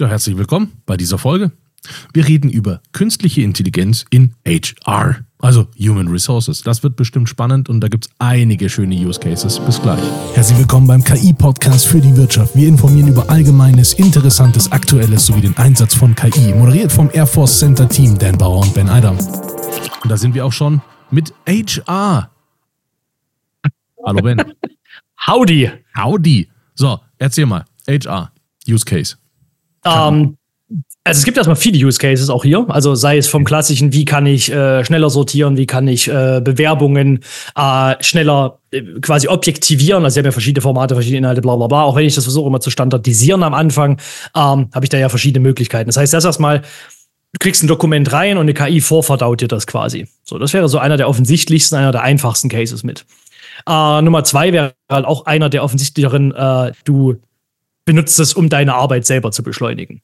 Ja, herzlich willkommen bei dieser Folge. Wir reden über künstliche Intelligenz in HR, also Human Resources. Das wird bestimmt spannend und da gibt es einige schöne Use Cases. Bis gleich. Herzlich willkommen beim KI-Podcast für die Wirtschaft. Wir informieren über Allgemeines, Interessantes, Aktuelles sowie den Einsatz von KI. Moderiert vom Air Force Center Team Dan Bauer und Ben Eidam. Und da sind wir auch schon mit HR. Hallo Ben. Howdy. Howdy. So, erzähl mal. HR, Use Case. Ähm, also es gibt erstmal viele Use Cases auch hier. Also sei es vom klassischen, wie kann ich äh, schneller sortieren, wie kann ich äh, Bewerbungen äh, schneller äh, quasi objektivieren. Also ich habe ja verschiedene Formate, verschiedene Inhalte, bla bla bla. Auch wenn ich das versuche immer zu standardisieren am Anfang, ähm, habe ich da ja verschiedene Möglichkeiten. Das heißt, das erstmal, du kriegst ein Dokument rein und eine KI vorverdaut dir das quasi. So, das wäre so einer der offensichtlichsten, einer der einfachsten Cases mit. Äh, Nummer zwei wäre halt auch einer der offensichtlicheren, äh, du benutzt es, um deine Arbeit selber zu beschleunigen.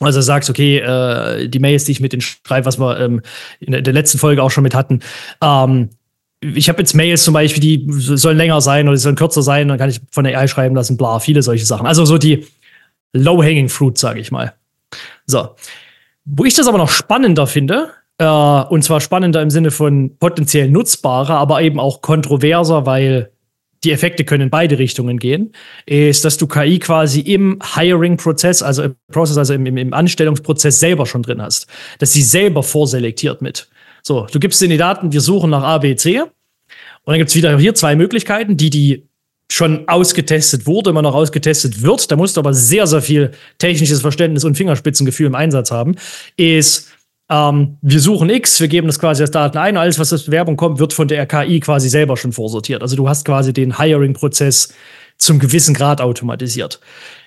Also sagst, okay, äh, die Mails, die ich mit den schreibe, was wir ähm, in der letzten Folge auch schon mit hatten, ähm, ich habe jetzt Mails zum Beispiel, die sollen länger sein oder die sollen kürzer sein, dann kann ich von der AI schreiben lassen, bla, viele solche Sachen. Also so die low-hanging fruit, sage ich mal. So. Wo ich das aber noch spannender finde, äh, und zwar spannender im Sinne von potenziell nutzbarer, aber eben auch kontroverser, weil die Effekte können in beide Richtungen gehen, ist, dass du KI quasi im Hiring-Prozess, also im Prozess, also im, im, Anstellungsprozess selber schon drin hast. Dass sie selber vorselektiert mit. So, du gibst in die Daten, wir suchen nach A, B, C. Und dann gibt es wieder hier zwei Möglichkeiten, die, die schon ausgetestet wurde, immer noch ausgetestet wird. Da musst du aber sehr, sehr viel technisches Verständnis und Fingerspitzengefühl im Einsatz haben. Ist, ähm, wir suchen X, wir geben das quasi als Daten ein, alles, was aus Bewerbung kommt, wird von der RKI quasi selber schon vorsortiert. Also du hast quasi den Hiring-Prozess zum gewissen Grad automatisiert.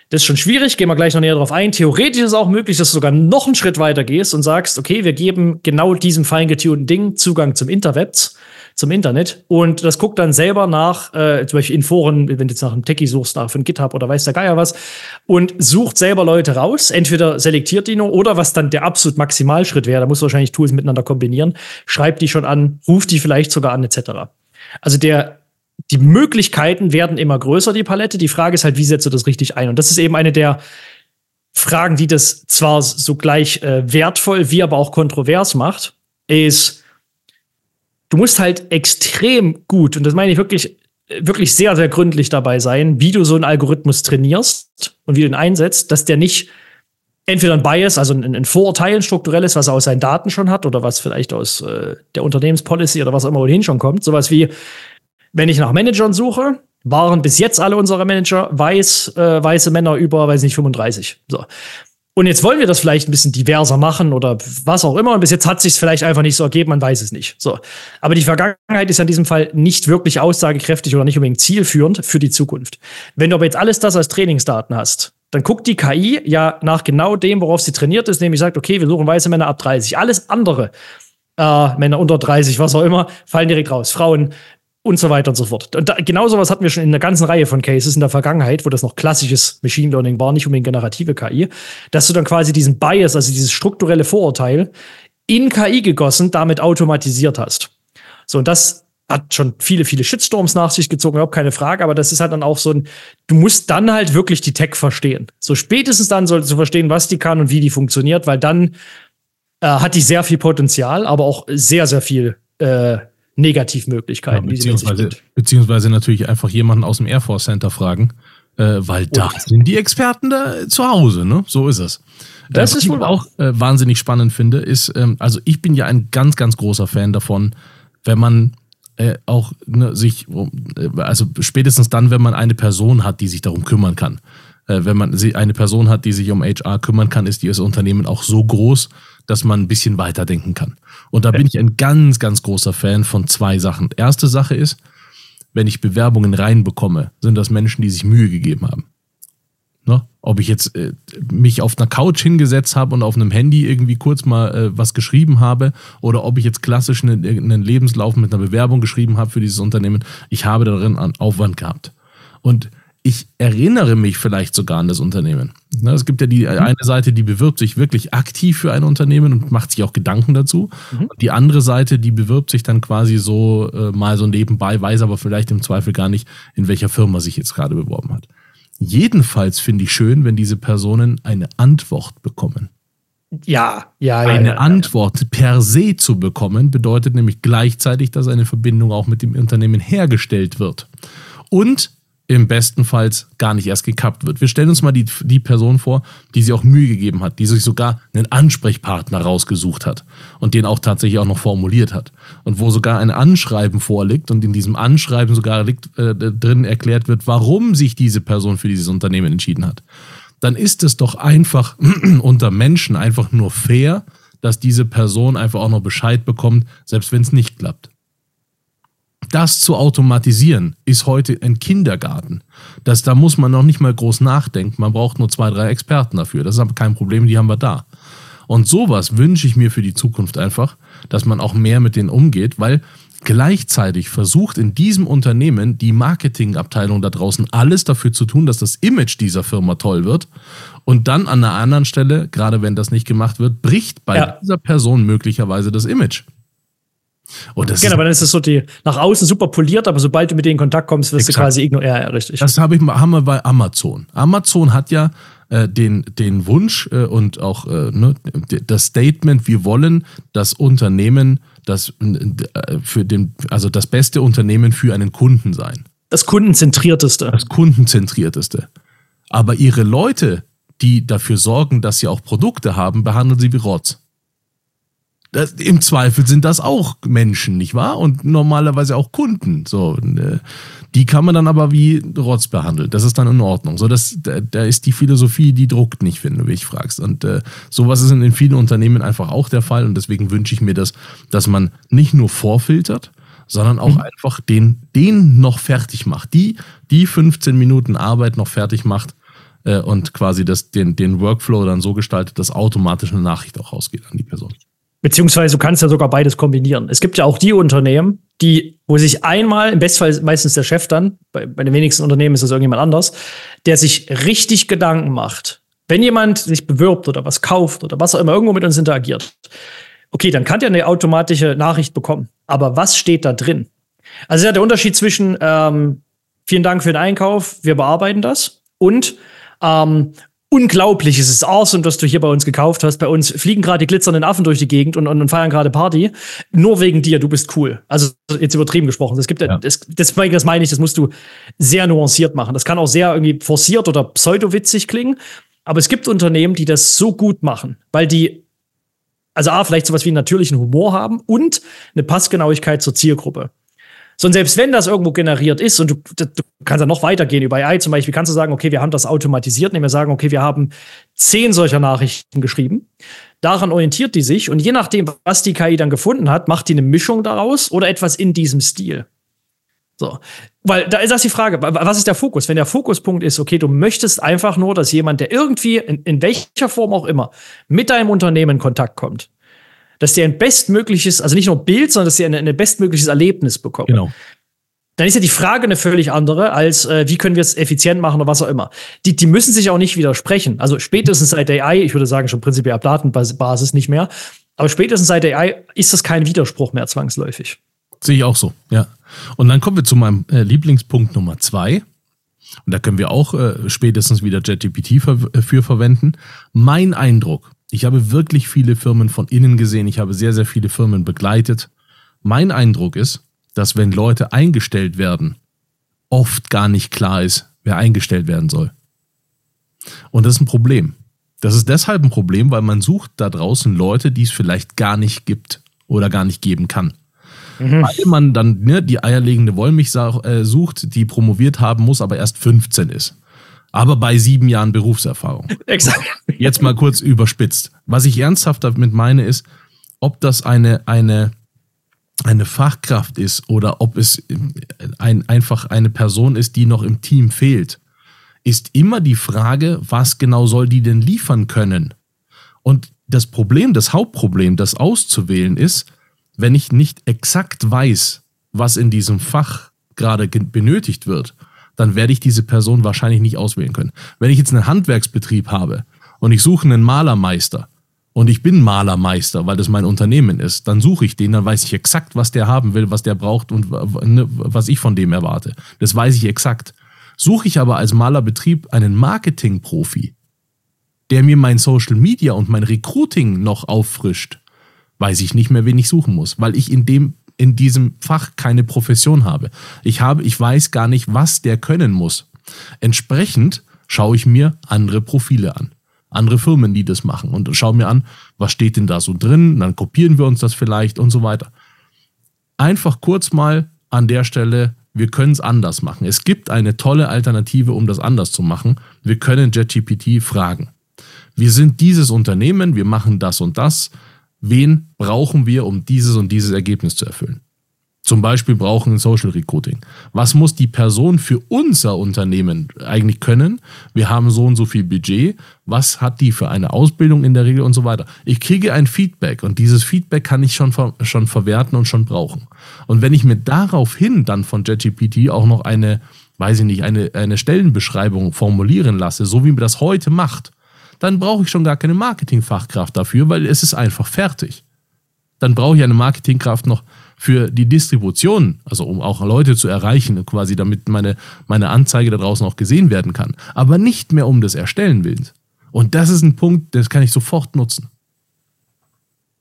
Das ist schon schwierig, gehen wir gleich noch näher drauf ein. Theoretisch ist es auch möglich, dass du sogar noch einen Schritt weiter gehst und sagst, okay, wir geben genau diesem feingetunten Ding Zugang zum Interwebs zum Internet und das guckt dann selber nach, äh, zum Beispiel in Foren, wenn du jetzt nach einem Techie suchst, nach von GitHub oder weiß der Geier was, und sucht selber Leute raus. Entweder selektiert die nur oder was dann der absolut Maximalschritt wäre, da musst du wahrscheinlich Tools miteinander kombinieren, schreibt die schon an, ruft die vielleicht sogar an, etc. Also der, die Möglichkeiten werden immer größer, die Palette. Die Frage ist halt, wie setzt du das richtig ein? Und das ist eben eine der Fragen, die das zwar so gleich äh, wertvoll wie aber auch kontrovers macht, ist, du musst halt extrem gut, und das meine ich wirklich, wirklich sehr, sehr gründlich dabei sein, wie du so einen Algorithmus trainierst und wie du ihn einsetzt, dass der nicht entweder ein Bias, also ein, ein Vorurteil, ein strukturelles, was er aus seinen Daten schon hat oder was vielleicht aus äh, der Unternehmenspolicy oder was auch immer ohnehin schon kommt. Sowas wie, wenn ich nach Managern suche, waren bis jetzt alle unsere Manager weiß, äh, weiße Männer über, weiß nicht, 35. So. Und jetzt wollen wir das vielleicht ein bisschen diverser machen oder was auch immer. Und bis jetzt hat sich vielleicht einfach nicht so ergeben, man weiß es nicht. So. Aber die Vergangenheit ist in diesem Fall nicht wirklich aussagekräftig oder nicht unbedingt zielführend für die Zukunft. Wenn du aber jetzt alles das als Trainingsdaten hast, dann guckt die KI ja nach genau dem, worauf sie trainiert ist, nämlich sagt, okay, wir suchen weiße Männer ab 30. Alles andere, äh, Männer unter 30, was auch immer, fallen direkt raus. Frauen, und so weiter und so fort. Und da, genau sowas hatten wir schon in einer ganzen Reihe von Cases in der Vergangenheit, wo das noch klassisches Machine Learning war, nicht unbedingt generative KI, dass du dann quasi diesen Bias, also dieses strukturelle Vorurteil, in KI gegossen, damit automatisiert hast. So, und das hat schon viele, viele Shitstorms nach sich gezogen, überhaupt keine Frage, aber das ist halt dann auch so ein, du musst dann halt wirklich die Tech verstehen. So spätestens dann solltest du verstehen, was die kann und wie die funktioniert, weil dann äh, hat die sehr viel Potenzial, aber auch sehr, sehr viel äh, Negativmöglichkeiten. Ja, beziehungsweise, beziehungsweise natürlich einfach jemanden aus dem Air Force Center fragen, äh, weil oh. da sind die Experten da zu Hause, ne? So ist es. Das äh, ist wohl auch äh, wahnsinnig spannend finde, ist, ähm, also ich bin ja ein ganz, ganz großer Fan davon, wenn man äh, auch ne, sich, äh, also spätestens dann, wenn man eine Person hat, die sich darum kümmern kann. Äh, wenn man eine Person hat, die sich um HR kümmern kann, ist dieses Unternehmen auch so groß, dass man ein bisschen weiterdenken kann. Und da bin ich ein ganz, ganz großer Fan von zwei Sachen. Erste Sache ist, wenn ich Bewerbungen reinbekomme, sind das Menschen, die sich Mühe gegeben haben. Ne? Ob ich jetzt äh, mich auf einer Couch hingesetzt habe und auf einem Handy irgendwie kurz mal äh, was geschrieben habe oder ob ich jetzt klassisch einen, einen Lebenslauf mit einer Bewerbung geschrieben habe für dieses Unternehmen, ich habe darin einen Aufwand gehabt. Und ich erinnere mich vielleicht sogar an das Unternehmen. Ne, es gibt ja die mhm. eine Seite, die bewirbt sich wirklich aktiv für ein Unternehmen und macht sich auch Gedanken dazu. Mhm. Und die andere Seite, die bewirbt sich dann quasi so äh, mal so nebenbei, weiß aber vielleicht im Zweifel gar nicht, in welcher Firma sich jetzt gerade beworben hat. Jedenfalls finde ich schön, wenn diese Personen eine Antwort bekommen. Ja, ja, ja. Eine ja, ja. Antwort per se zu bekommen, bedeutet nämlich gleichzeitig, dass eine Verbindung auch mit dem Unternehmen hergestellt wird. Und im besten Fall gar nicht erst gekappt wird. Wir stellen uns mal die, die Person vor, die sich auch Mühe gegeben hat, die sich sogar einen Ansprechpartner rausgesucht hat und den auch tatsächlich auch noch formuliert hat. Und wo sogar ein Anschreiben vorliegt und in diesem Anschreiben sogar liegt, äh, drin erklärt wird, warum sich diese Person für dieses Unternehmen entschieden hat. Dann ist es doch einfach unter Menschen einfach nur fair, dass diese Person einfach auch noch Bescheid bekommt, selbst wenn es nicht klappt. Das zu automatisieren ist heute ein Kindergarten. Das, da muss man noch nicht mal groß nachdenken. Man braucht nur zwei, drei Experten dafür. Das ist aber kein Problem, die haben wir da. Und sowas wünsche ich mir für die Zukunft einfach, dass man auch mehr mit denen umgeht, weil gleichzeitig versucht in diesem Unternehmen die Marketingabteilung da draußen alles dafür zu tun, dass das Image dieser Firma toll wird. Und dann an einer anderen Stelle, gerade wenn das nicht gemacht wird, bricht bei ja. dieser Person möglicherweise das Image. Und das genau, aber dann ist es so die nach außen super poliert, aber sobald du mit denen in Kontakt kommst, wirst exakt. du quasi ignoriert. Ja, richtig. Das habe ich haben wir bei Amazon. Amazon hat ja äh, den, den Wunsch äh, und auch äh, ne, das Statement, wir wollen das Unternehmen, das äh, für den, also das beste Unternehmen für einen Kunden sein. Das kundenzentrierteste. Das kundenzentrierteste. Aber ihre Leute, die dafür sorgen, dass sie auch Produkte haben, behandeln sie wie Rotz. Das, Im Zweifel sind das auch Menschen, nicht wahr? Und normalerweise auch Kunden. So, äh, die kann man dann aber wie Rotz behandeln. Das ist dann in Ordnung. So, das, da, da ist die Philosophie, die druckt nicht, wenn du mich fragst. Und äh, sowas ist in vielen Unternehmen einfach auch der Fall. Und deswegen wünsche ich mir das, dass man nicht nur vorfiltert, sondern auch mhm. einfach den, den noch fertig macht. Die, die 15 Minuten Arbeit noch fertig macht äh, und quasi das, den, den Workflow dann so gestaltet, dass automatisch eine Nachricht auch rausgeht an die Person. Beziehungsweise du kannst ja sogar beides kombinieren. Es gibt ja auch die Unternehmen, die, wo sich einmal, im Bestfall meistens der Chef dann, bei, bei den wenigsten Unternehmen ist das irgendjemand anders, der sich richtig Gedanken macht. Wenn jemand sich bewirbt oder was kauft oder was auch immer irgendwo mit uns interagiert, okay, dann kann der eine automatische Nachricht bekommen. Aber was steht da drin? Also ja, der Unterschied zwischen ähm, vielen Dank für den Einkauf, wir bearbeiten das und ähm, unglaublich, es ist awesome, dass du hier bei uns gekauft hast. Bei uns fliegen gerade die glitzernden Affen durch die Gegend und, und, und, feiern gerade Party. Nur wegen dir, du bist cool. Also jetzt übertrieben gesprochen. Das gibt ja. das, das, das meine ich, das musst du sehr nuanciert machen. Das kann auch sehr irgendwie forciert oder pseudowitzig klingen. Aber es gibt Unternehmen, die das so gut machen, weil die also A, vielleicht sowas wie einen natürlichen Humor haben und eine Passgenauigkeit zur Zielgruppe. So, und selbst wenn das irgendwo generiert ist und du, du kannst ja noch weitergehen über AI zum Beispiel, kannst du sagen, okay, wir haben das automatisiert, indem wir sagen, okay, wir haben zehn solcher Nachrichten geschrieben. Daran orientiert die sich und je nachdem, was die KI dann gefunden hat, macht die eine Mischung daraus oder etwas in diesem Stil. So. Weil da ist das die Frage, was ist der Fokus? Wenn der Fokuspunkt ist, okay, du möchtest einfach nur, dass jemand, der irgendwie, in, in welcher Form auch immer, mit deinem Unternehmen in Kontakt kommt, dass der ein bestmögliches, also nicht nur Bild, sondern dass der ein, ein bestmögliches Erlebnis bekommt. Genau. Dann ist ja die Frage eine völlig andere, als äh, wie können wir es effizient machen oder was auch immer. Die, die müssen sich auch nicht widersprechen. Also spätestens seit AI, ich würde sagen schon prinzipiell ab Datenbasis nicht mehr, aber spätestens seit AI ist das kein Widerspruch mehr zwangsläufig. Sehe ich auch so, ja. Und dann kommen wir zu meinem äh, Lieblingspunkt Nummer zwei. Und da können wir auch äh, spätestens wieder JetGPT äh, für verwenden. Mein Eindruck ich habe wirklich viele Firmen von innen gesehen. Ich habe sehr, sehr viele Firmen begleitet. Mein Eindruck ist, dass wenn Leute eingestellt werden, oft gar nicht klar ist, wer eingestellt werden soll. Und das ist ein Problem. Das ist deshalb ein Problem, weil man sucht da draußen Leute, die es vielleicht gar nicht gibt oder gar nicht geben kann. Mhm. Weil man dann ne, die eierlegende Wollmilch äh, sucht, die promoviert haben muss, aber erst 15 ist aber bei sieben Jahren Berufserfahrung. Exakt. Jetzt mal kurz überspitzt. Was ich ernsthaft damit meine, ist, ob das eine, eine, eine Fachkraft ist oder ob es ein, einfach eine Person ist, die noch im Team fehlt, ist immer die Frage, was genau soll die denn liefern können? Und das Problem, das Hauptproblem, das auszuwählen ist, wenn ich nicht exakt weiß, was in diesem Fach gerade benötigt wird, dann werde ich diese Person wahrscheinlich nicht auswählen können. Wenn ich jetzt einen Handwerksbetrieb habe und ich suche einen Malermeister und ich bin Malermeister, weil das mein Unternehmen ist, dann suche ich den, dann weiß ich exakt, was der haben will, was der braucht und ne, was ich von dem erwarte. Das weiß ich exakt. Suche ich aber als Malerbetrieb einen Marketing-Profi, der mir mein Social Media und mein Recruiting noch auffrischt, weiß ich nicht mehr, wen ich suchen muss, weil ich in dem in diesem Fach keine Profession habe. Ich habe, ich weiß gar nicht, was der können muss. Entsprechend schaue ich mir andere Profile an. Andere Firmen, die das machen und schaue mir an, was steht denn da so drin, dann kopieren wir uns das vielleicht und so weiter. Einfach kurz mal an der Stelle, wir können es anders machen. Es gibt eine tolle Alternative, um das anders zu machen. Wir können JetGPT fragen. Wir sind dieses Unternehmen, wir machen das und das wen brauchen wir, um dieses und dieses Ergebnis zu erfüllen. Zum Beispiel brauchen Social Recruiting. Was muss die Person für unser Unternehmen eigentlich können? Wir haben so und so viel Budget. Was hat die für eine Ausbildung in der Regel und so weiter? Ich kriege ein Feedback und dieses Feedback kann ich schon, schon verwerten und schon brauchen. Und wenn ich mir daraufhin dann von JetGPT auch noch eine, weiß ich nicht, eine, eine Stellenbeschreibung formulieren lasse, so wie mir das heute macht, dann brauche ich schon gar keine Marketingfachkraft dafür, weil es ist einfach fertig. Dann brauche ich eine Marketingkraft noch für die Distribution, also um auch Leute zu erreichen, quasi damit meine, meine Anzeige da draußen auch gesehen werden kann. Aber nicht mehr um des Erstellen willens. Und das ist ein Punkt, das kann ich sofort nutzen.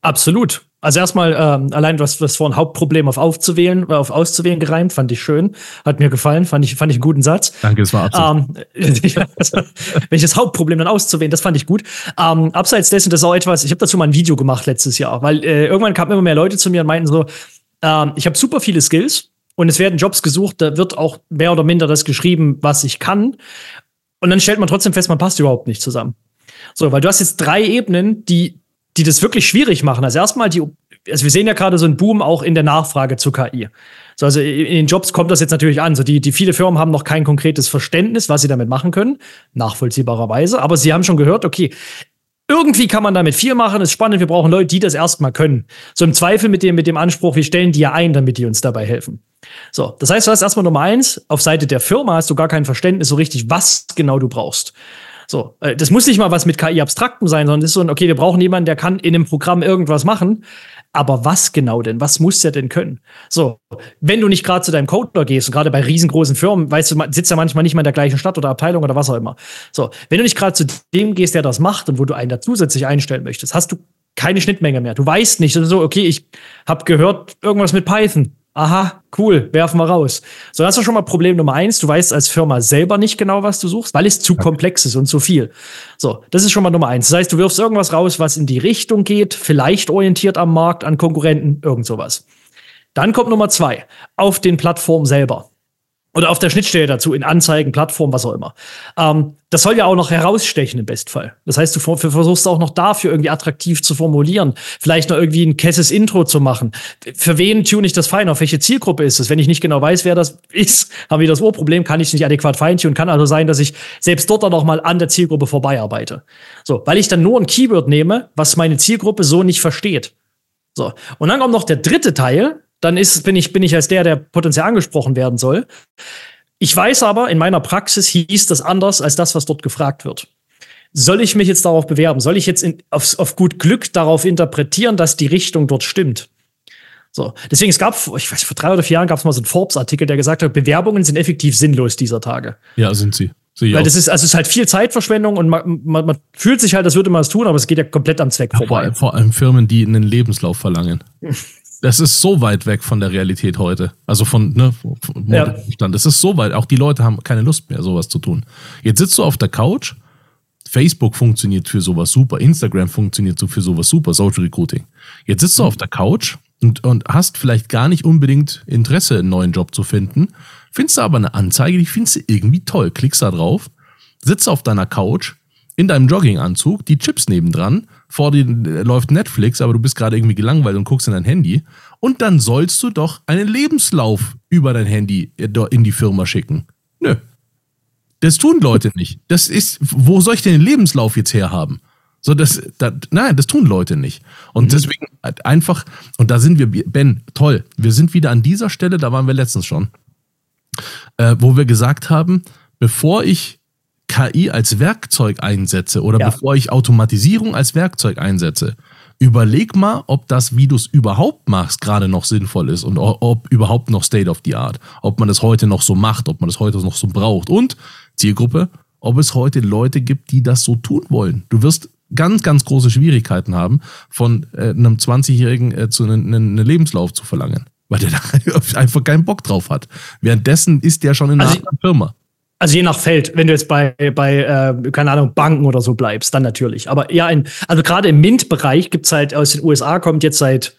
Absolut. Also erstmal ähm, allein was das vorhin Hauptproblem auf aufzuwählen, äh, auf auszuwählen gereimt, fand ich schön, hat mir gefallen, fand ich fand ich einen guten Satz. Danke, das war absolut. Ähm, welches Hauptproblem dann auszuwählen, das fand ich gut. Ähm, abseits dessen, das ist auch etwas. Ich habe dazu mal ein Video gemacht letztes Jahr, weil äh, irgendwann kamen immer mehr Leute zu mir und meinten so, ähm, ich habe super viele Skills und es werden Jobs gesucht, da wird auch mehr oder minder das geschrieben, was ich kann. Und dann stellt man trotzdem fest, man passt überhaupt nicht zusammen. So, weil du hast jetzt drei Ebenen, die die das wirklich schwierig machen. Also erstmal die, also wir sehen ja gerade so einen Boom auch in der Nachfrage zu KI. So, also in den Jobs kommt das jetzt natürlich an. So die, die viele Firmen haben noch kein konkretes Verständnis, was sie damit machen können, nachvollziehbarerweise. Aber sie haben schon gehört, okay, irgendwie kann man damit viel machen, ist spannend, wir brauchen Leute, die das erstmal können. So im Zweifel mit dem, mit dem Anspruch, wir stellen die ja ein, damit die uns dabei helfen. So, das heißt, du hast erstmal Nummer eins, auf Seite der Firma hast du gar kein Verständnis so richtig, was genau du brauchst. So, äh, das muss nicht mal was mit KI-Abstrakten sein, sondern das ist so ein, okay, wir brauchen jemanden, der kann in einem Programm irgendwas machen. Aber was genau denn? Was muss der denn können? So, wenn du nicht gerade zu deinem Coder gehst und gerade bei riesengroßen Firmen, weißt du, sitzt ja manchmal nicht mal in der gleichen Stadt oder Abteilung oder was auch immer. So, wenn du nicht gerade zu dem gehst, der das macht und wo du einen da zusätzlich einstellen möchtest, hast du keine Schnittmenge mehr. Du weißt nicht, so, okay, ich habe gehört irgendwas mit Python aha, cool, werfen wir raus. So, das ist schon mal Problem Nummer eins. Du weißt als Firma selber nicht genau, was du suchst, weil es zu komplex ist und zu viel. So, das ist schon mal Nummer eins. Das heißt, du wirfst irgendwas raus, was in die Richtung geht, vielleicht orientiert am Markt, an Konkurrenten, irgend sowas. Dann kommt Nummer zwei, auf den Plattformen selber oder auf der Schnittstelle dazu, in Anzeigen, Plattformen, was auch immer. Ähm, das soll ja auch noch herausstechen im Bestfall. Das heißt, du versuchst auch noch dafür irgendwie attraktiv zu formulieren, vielleicht noch irgendwie ein kesses Intro zu machen. Für wen tune ich das fein? Auf welche Zielgruppe ist es? Wenn ich nicht genau weiß, wer das ist, haben wir das Urproblem, kann ich nicht adäquat feintunen. Kann also sein, dass ich selbst dort dann noch mal an der Zielgruppe vorbei arbeite. So, weil ich dann nur ein Keyword nehme, was meine Zielgruppe so nicht versteht. So. Und dann kommt noch der dritte Teil, dann ist, bin, ich, bin ich als der, der potenziell angesprochen werden soll. Ich weiß aber, in meiner Praxis hieß das anders als das, was dort gefragt wird. Soll ich mich jetzt darauf bewerben? Soll ich jetzt in, auf, auf gut Glück darauf interpretieren, dass die Richtung dort stimmt? So. Deswegen, es gab, ich weiß, vor drei oder vier Jahren gab es mal so einen Forbes-Artikel, der gesagt hat, Bewerbungen sind effektiv sinnlos dieser Tage. Ja, sind sie. Sie Weil das ist, also es ist halt viel Zeitverschwendung und man, man, man fühlt sich halt, als würde man es tun, aber es geht ja komplett am Zweck ja, vorbei. Vor allem Firmen, die einen Lebenslauf verlangen. das ist so weit weg von der Realität heute. Also von, ne, von ja. Das ist so weit. Auch die Leute haben keine Lust mehr, sowas zu tun. Jetzt sitzt du auf der Couch. Facebook funktioniert für sowas super. Instagram funktioniert so für sowas super. Social Recruiting. Jetzt sitzt du auf der Couch und, und hast vielleicht gar nicht unbedingt Interesse, einen neuen Job zu finden. Findest du aber eine Anzeige, die findest du irgendwie toll. Klickst da drauf, sitzt auf deiner Couch, in deinem Jogginganzug, die Chips nebendran vor dir läuft Netflix, aber du bist gerade irgendwie gelangweilt und guckst in dein Handy. Und dann sollst du doch einen Lebenslauf über dein Handy äh, in die Firma schicken. Nö. Das tun Leute nicht. Das ist, wo soll ich denn den Lebenslauf jetzt herhaben? So, das, das, nein, das tun Leute nicht. Und mhm. deswegen einfach, und da sind wir, Ben, toll, wir sind wieder an dieser Stelle, da waren wir letztens schon, äh, wo wir gesagt haben, bevor ich KI als Werkzeug einsetze oder ja. bevor ich Automatisierung als Werkzeug einsetze, Überleg mal, ob das, wie du es überhaupt machst, gerade noch sinnvoll ist und ob überhaupt noch State of the Art. Ob man das heute noch so macht, ob man das heute noch so braucht. Und Zielgruppe, ob es heute Leute gibt, die das so tun wollen. Du wirst ganz, ganz große Schwierigkeiten haben, von äh, einem 20-Jährigen äh, zu einem ne, Lebenslauf zu verlangen. Weil der da einfach keinen Bock drauf hat. Währenddessen ist der schon in einer also, anderen Firma. Also je nach Feld, wenn du jetzt bei, bei äh, keine Ahnung, Banken oder so bleibst, dann natürlich. Aber ja, in, also gerade im MINT-Bereich gibt's halt aus den USA kommt jetzt seit,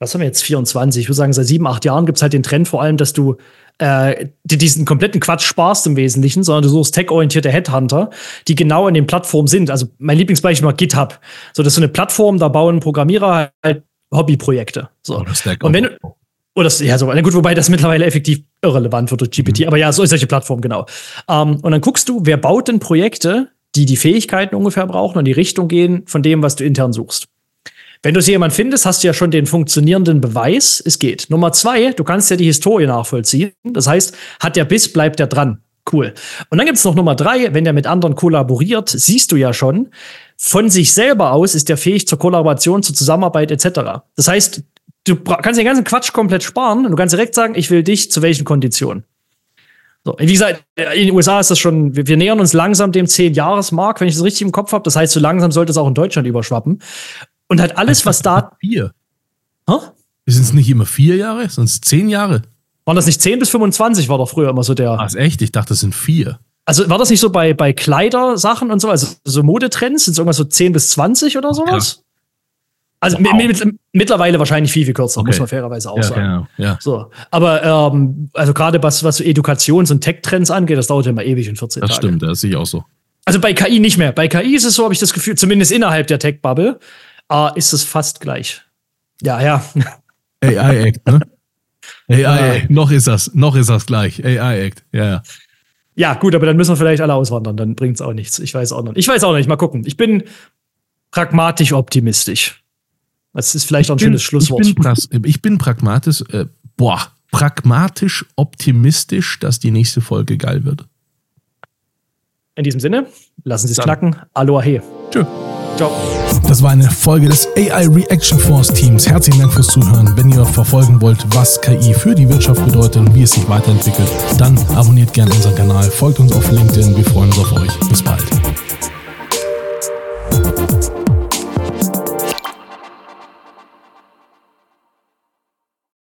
was haben wir jetzt, 24, ich würde sagen, seit sieben, acht Jahren gibt's halt den Trend vor allem, dass du äh, die diesen kompletten Quatsch sparst im Wesentlichen, sondern du suchst tech-orientierte Headhunter, die genau in den Plattformen sind. Also mein Lieblingsbeispiel war GitHub. So, das ist so eine Plattform, da bauen Programmierer halt Hobbyprojekte. So. Oh, Und wenn du, oder das, ja, so, na gut, wobei das mittlerweile effektiv irrelevant wird durch GPT, mhm. aber ja, so ist solche Plattform, genau. Ähm, und dann guckst du, wer baut denn Projekte, die die Fähigkeiten ungefähr brauchen und die Richtung gehen von dem, was du intern suchst. Wenn du so jemand findest, hast du ja schon den funktionierenden Beweis, es geht. Nummer zwei, du kannst ja die Historie nachvollziehen. Das heißt, hat der Biss, bleibt der dran. Cool. Und dann gibt's noch Nummer drei, wenn der mit anderen kollaboriert, siehst du ja schon, von sich selber aus ist der fähig zur Kollaboration, zur Zusammenarbeit etc. Das heißt, du kannst den ganzen Quatsch komplett sparen und du kannst direkt sagen, ich will dich zu welchen Konditionen. So, wie gesagt, in den USA ist das schon, wir, wir nähern uns langsam dem 10-Jahres-Mark, wenn ich das richtig im Kopf habe. Das heißt, so langsam sollte es auch in Deutschland überschwappen. Und halt alles, was da. Vier. Hä? Sind es nicht immer vier Jahre, es zehn Jahre? Waren das nicht 10 bis 25, war doch früher immer so der. Ach, ist echt? Ich dachte, das sind vier. Also war das nicht so bei, bei Kleidersachen und so, also so Modetrends, sind es irgendwas so 10 bis 20 oder sowas? Also wow. mit, mittlerweile wahrscheinlich viel, viel kürzer, okay. muss man fairerweise auch ja, sagen. Genau. Ja. So. Aber ähm, also gerade was, was Edukations- und Tech-Trends angeht, das dauert ja immer ewig in 14 das Tage. Das stimmt, das sehe ich auch so. Also bei KI nicht mehr. Bei KI ist es so, habe ich das Gefühl, zumindest innerhalb der Tech-Bubble, äh, ist es fast gleich. Ja, ja. AI-Act, ne? AI-Act, noch ist das, noch ist das gleich. AI-Act, ja, ja. Ja, gut, aber dann müssen wir vielleicht alle auswandern, dann bringt es auch nichts. Ich weiß auch noch. Ich weiß auch nicht, mal gucken. Ich bin pragmatisch optimistisch. Das ist vielleicht auch ein bin, schönes Schlusswort. Ich bin, ich bin pragmatisch, äh, boah, pragmatisch optimistisch, dass die nächste Folge geil wird. In diesem Sinne, lassen Sie es knacken. Aloha. Tschö. Ciao. Das war eine Folge des AI Reaction Force Teams. Herzlichen Dank fürs Zuhören. Wenn ihr verfolgen wollt, was KI für die Wirtschaft bedeutet und wie es sich weiterentwickelt, dann abonniert gerne unseren Kanal, folgt uns auf LinkedIn. Wir freuen uns auf euch. Bis bald.